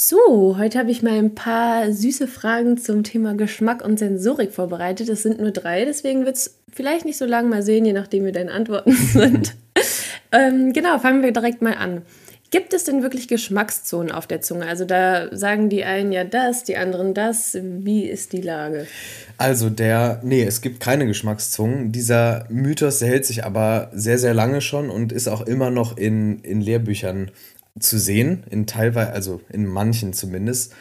So, heute habe ich mal ein paar süße Fragen zum Thema Geschmack und Sensorik vorbereitet. Es sind nur drei, deswegen wird es vielleicht nicht so lang mal sehen, je nachdem wie deine Antworten sind. ähm, genau, fangen wir direkt mal an. Gibt es denn wirklich Geschmackszonen auf der Zunge? Also da sagen die einen ja das, die anderen das. Wie ist die Lage? Also der, nee, es gibt keine Geschmackszungen. Dieser Mythos hält sich aber sehr, sehr lange schon und ist auch immer noch in, in Lehrbüchern zu sehen, in teilweise, also in manchen zumindest.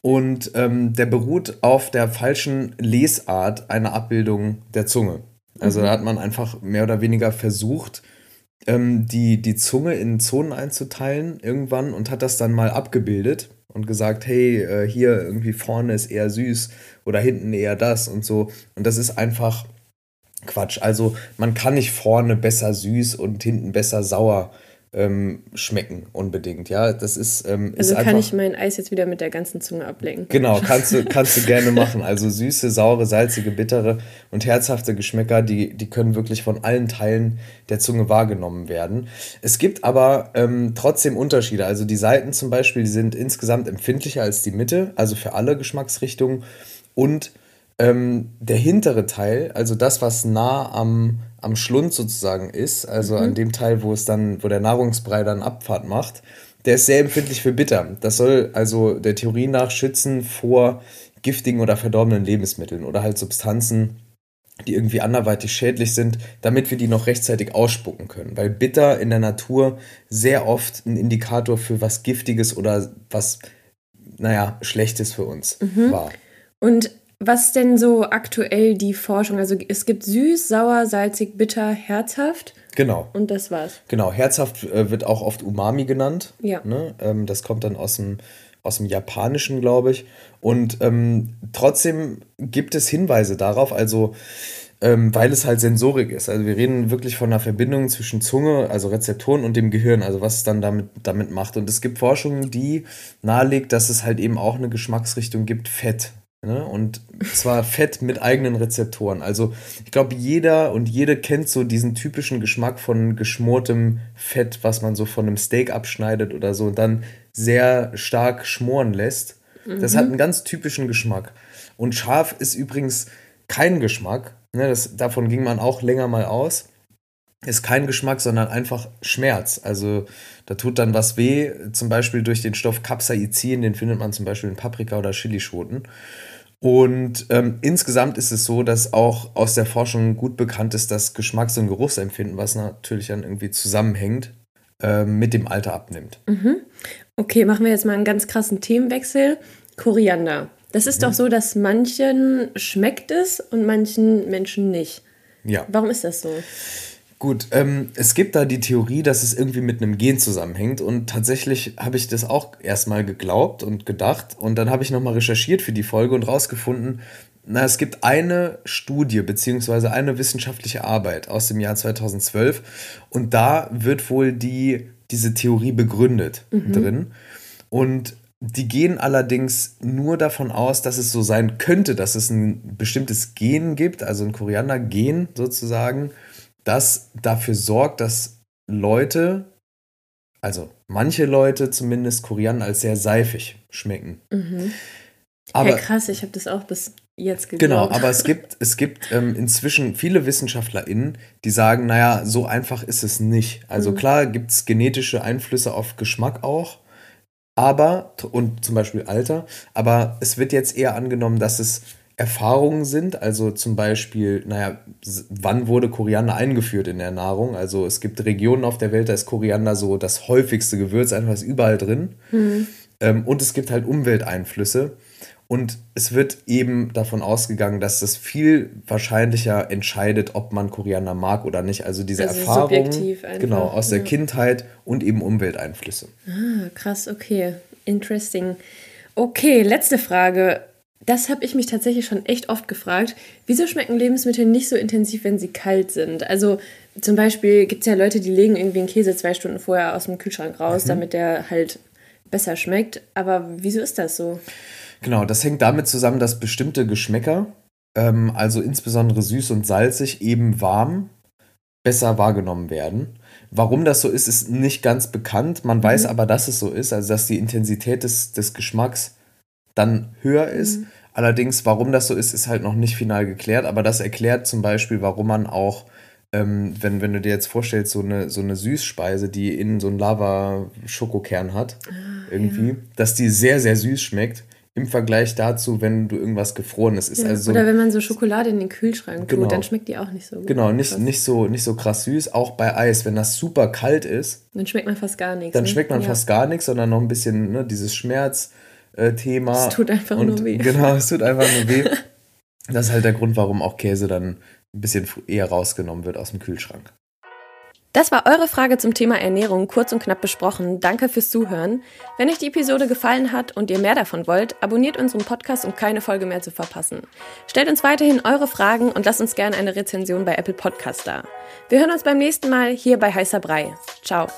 Und ähm, der beruht auf der falschen Lesart einer Abbildung der Zunge. Also mhm. da hat man einfach mehr oder weniger versucht, ähm, die, die Zunge in Zonen einzuteilen irgendwann und hat das dann mal abgebildet und gesagt, hey, äh, hier irgendwie vorne ist eher süß oder hinten eher das und so. Und das ist einfach Quatsch. Also man kann nicht vorne besser süß und hinten besser sauer ähm, schmecken unbedingt. Ja, das ist. Ähm, also ist kann einfach, ich mein Eis jetzt wieder mit der ganzen Zunge ablenken. Genau, kannst du, kannst du gerne machen. Also süße, saure, salzige, bittere und herzhafte Geschmäcker, die, die können wirklich von allen Teilen der Zunge wahrgenommen werden. Es gibt aber ähm, trotzdem Unterschiede. Also die Seiten zum Beispiel, die sind insgesamt empfindlicher als die Mitte, also für alle Geschmacksrichtungen. Und ähm, der hintere Teil, also das, was nah am am Schlund sozusagen ist, also mhm. an dem Teil, wo es dann, wo der Nahrungsbrei dann Abfahrt macht, der ist sehr empfindlich für bitter. Das soll also der Theorie nach schützen vor giftigen oder verdorbenen Lebensmitteln oder halt Substanzen, die irgendwie anderweitig schädlich sind, damit wir die noch rechtzeitig ausspucken können. Weil bitter in der Natur sehr oft ein Indikator für was Giftiges oder was, naja, Schlechtes für uns mhm. war. Und was denn so aktuell die Forschung? Also es gibt süß, sauer, salzig, bitter, herzhaft. Genau. Und das war's. Genau, herzhaft äh, wird auch oft Umami genannt. Ja. Ne? Ähm, das kommt dann aus dem, aus dem Japanischen, glaube ich. Und ähm, trotzdem gibt es Hinweise darauf, also ähm, weil es halt Sensorik ist. Also wir reden wirklich von einer Verbindung zwischen Zunge, also Rezeptoren und dem Gehirn, also was es dann damit, damit macht. Und es gibt Forschung, die nahelegt, dass es halt eben auch eine Geschmacksrichtung gibt, Fett. Ne? Und zwar Fett mit eigenen Rezeptoren. Also ich glaube, jeder und jede kennt so diesen typischen Geschmack von geschmortem Fett, was man so von einem Steak abschneidet oder so und dann sehr stark schmoren lässt. Mhm. Das hat mhm. einen ganz typischen Geschmack. Und scharf ist übrigens kein Geschmack. Ne? Das, davon ging man auch länger mal aus. Ist kein Geschmack, sondern einfach Schmerz. Also da tut dann was weh, zum Beispiel durch den Stoff Capsaicin, den findet man zum Beispiel in Paprika oder Chilischoten. Und ähm, insgesamt ist es so, dass auch aus der Forschung gut bekannt ist, dass Geschmacks- und Geruchsempfinden, was natürlich dann irgendwie zusammenhängt, äh, mit dem Alter abnimmt. Mhm. Okay, machen wir jetzt mal einen ganz krassen Themenwechsel. Koriander. Das ist mhm. doch so, dass manchen schmeckt es und manchen Menschen nicht. Ja. Warum ist das so? Gut, ähm, es gibt da die Theorie, dass es irgendwie mit einem Gen zusammenhängt und tatsächlich habe ich das auch erstmal geglaubt und gedacht und dann habe ich nochmal recherchiert für die Folge und rausgefunden, na, es gibt eine Studie beziehungsweise eine wissenschaftliche Arbeit aus dem Jahr 2012 und da wird wohl die, diese Theorie begründet mhm. drin und die gehen allerdings nur davon aus, dass es so sein könnte, dass es ein bestimmtes Gen gibt, also ein Koriander-Gen sozusagen, das dafür sorgt, dass Leute, also manche Leute zumindest, Koriander als sehr seifig schmecken. Mhm. Aber, ja, krass, ich habe das auch bis jetzt geglaubt. Genau, aber es gibt, es gibt ähm, inzwischen viele WissenschaftlerInnen, die sagen, naja, so einfach ist es nicht. Also mhm. klar gibt es genetische Einflüsse auf Geschmack auch, aber, und zum Beispiel Alter, aber es wird jetzt eher angenommen, dass es Erfahrungen sind. Also zum Beispiel, naja, wann wurde Koriander eingeführt in der Nahrung? Also es gibt Regionen auf der Welt, da ist Koriander so das häufigste Gewürz, einfach ist überall drin. Mhm. Ähm, und es gibt halt Umwelteinflüsse. Und es wird eben davon ausgegangen, dass das viel wahrscheinlicher entscheidet, ob man Koriander mag oder nicht. Also diese also Erfahrung genau aus der Kindheit und eben Umwelteinflüsse. Ah, krass, okay, interesting. Okay, letzte Frage das habe ich mich tatsächlich schon echt oft gefragt. Wieso schmecken Lebensmittel nicht so intensiv, wenn sie kalt sind? Also zum Beispiel gibt es ja Leute, die legen irgendwie einen Käse zwei Stunden vorher aus dem Kühlschrank raus, mhm. damit der halt besser schmeckt. Aber wieso ist das so? Genau, das hängt damit zusammen, dass bestimmte Geschmäcker, ähm, also insbesondere süß und salzig, eben warm besser wahrgenommen werden. Warum das so ist, ist nicht ganz bekannt. Man mhm. weiß aber, dass es so ist, also dass die Intensität des, des Geschmacks dann höher ist. Mhm. Allerdings, warum das so ist, ist halt noch nicht final geklärt. Aber das erklärt zum Beispiel, warum man auch, ähm, wenn, wenn du dir jetzt vorstellst, so eine, so eine Süßspeise, die innen so einen Lava-Schokokern hat, ah, irgendwie, ja. dass die sehr, sehr süß schmeckt im Vergleich dazu, wenn du irgendwas gefrorenes isst. Ja, also oder wenn man so Schokolade in den Kühlschrank genau, tut, dann schmeckt die auch nicht so gut. Genau, nicht, nicht, so, nicht so krass süß. Auch bei Eis, wenn das super kalt ist. Dann schmeckt man fast gar nichts. Dann ne? schmeckt man ja. fast gar nichts, sondern noch ein bisschen ne, dieses Schmerzthema. Es tut einfach Und, nur weh. Genau, es tut einfach nur weh. Das ist halt der Grund, warum auch Käse dann ein bisschen eher rausgenommen wird aus dem Kühlschrank. Das war eure Frage zum Thema Ernährung kurz und knapp besprochen. Danke fürs Zuhören. Wenn euch die Episode gefallen hat und ihr mehr davon wollt, abonniert unseren Podcast, um keine Folge mehr zu verpassen. Stellt uns weiterhin eure Fragen und lasst uns gerne eine Rezension bei Apple Podcast da. Wir hören uns beim nächsten Mal hier bei Heißer Brei. Ciao.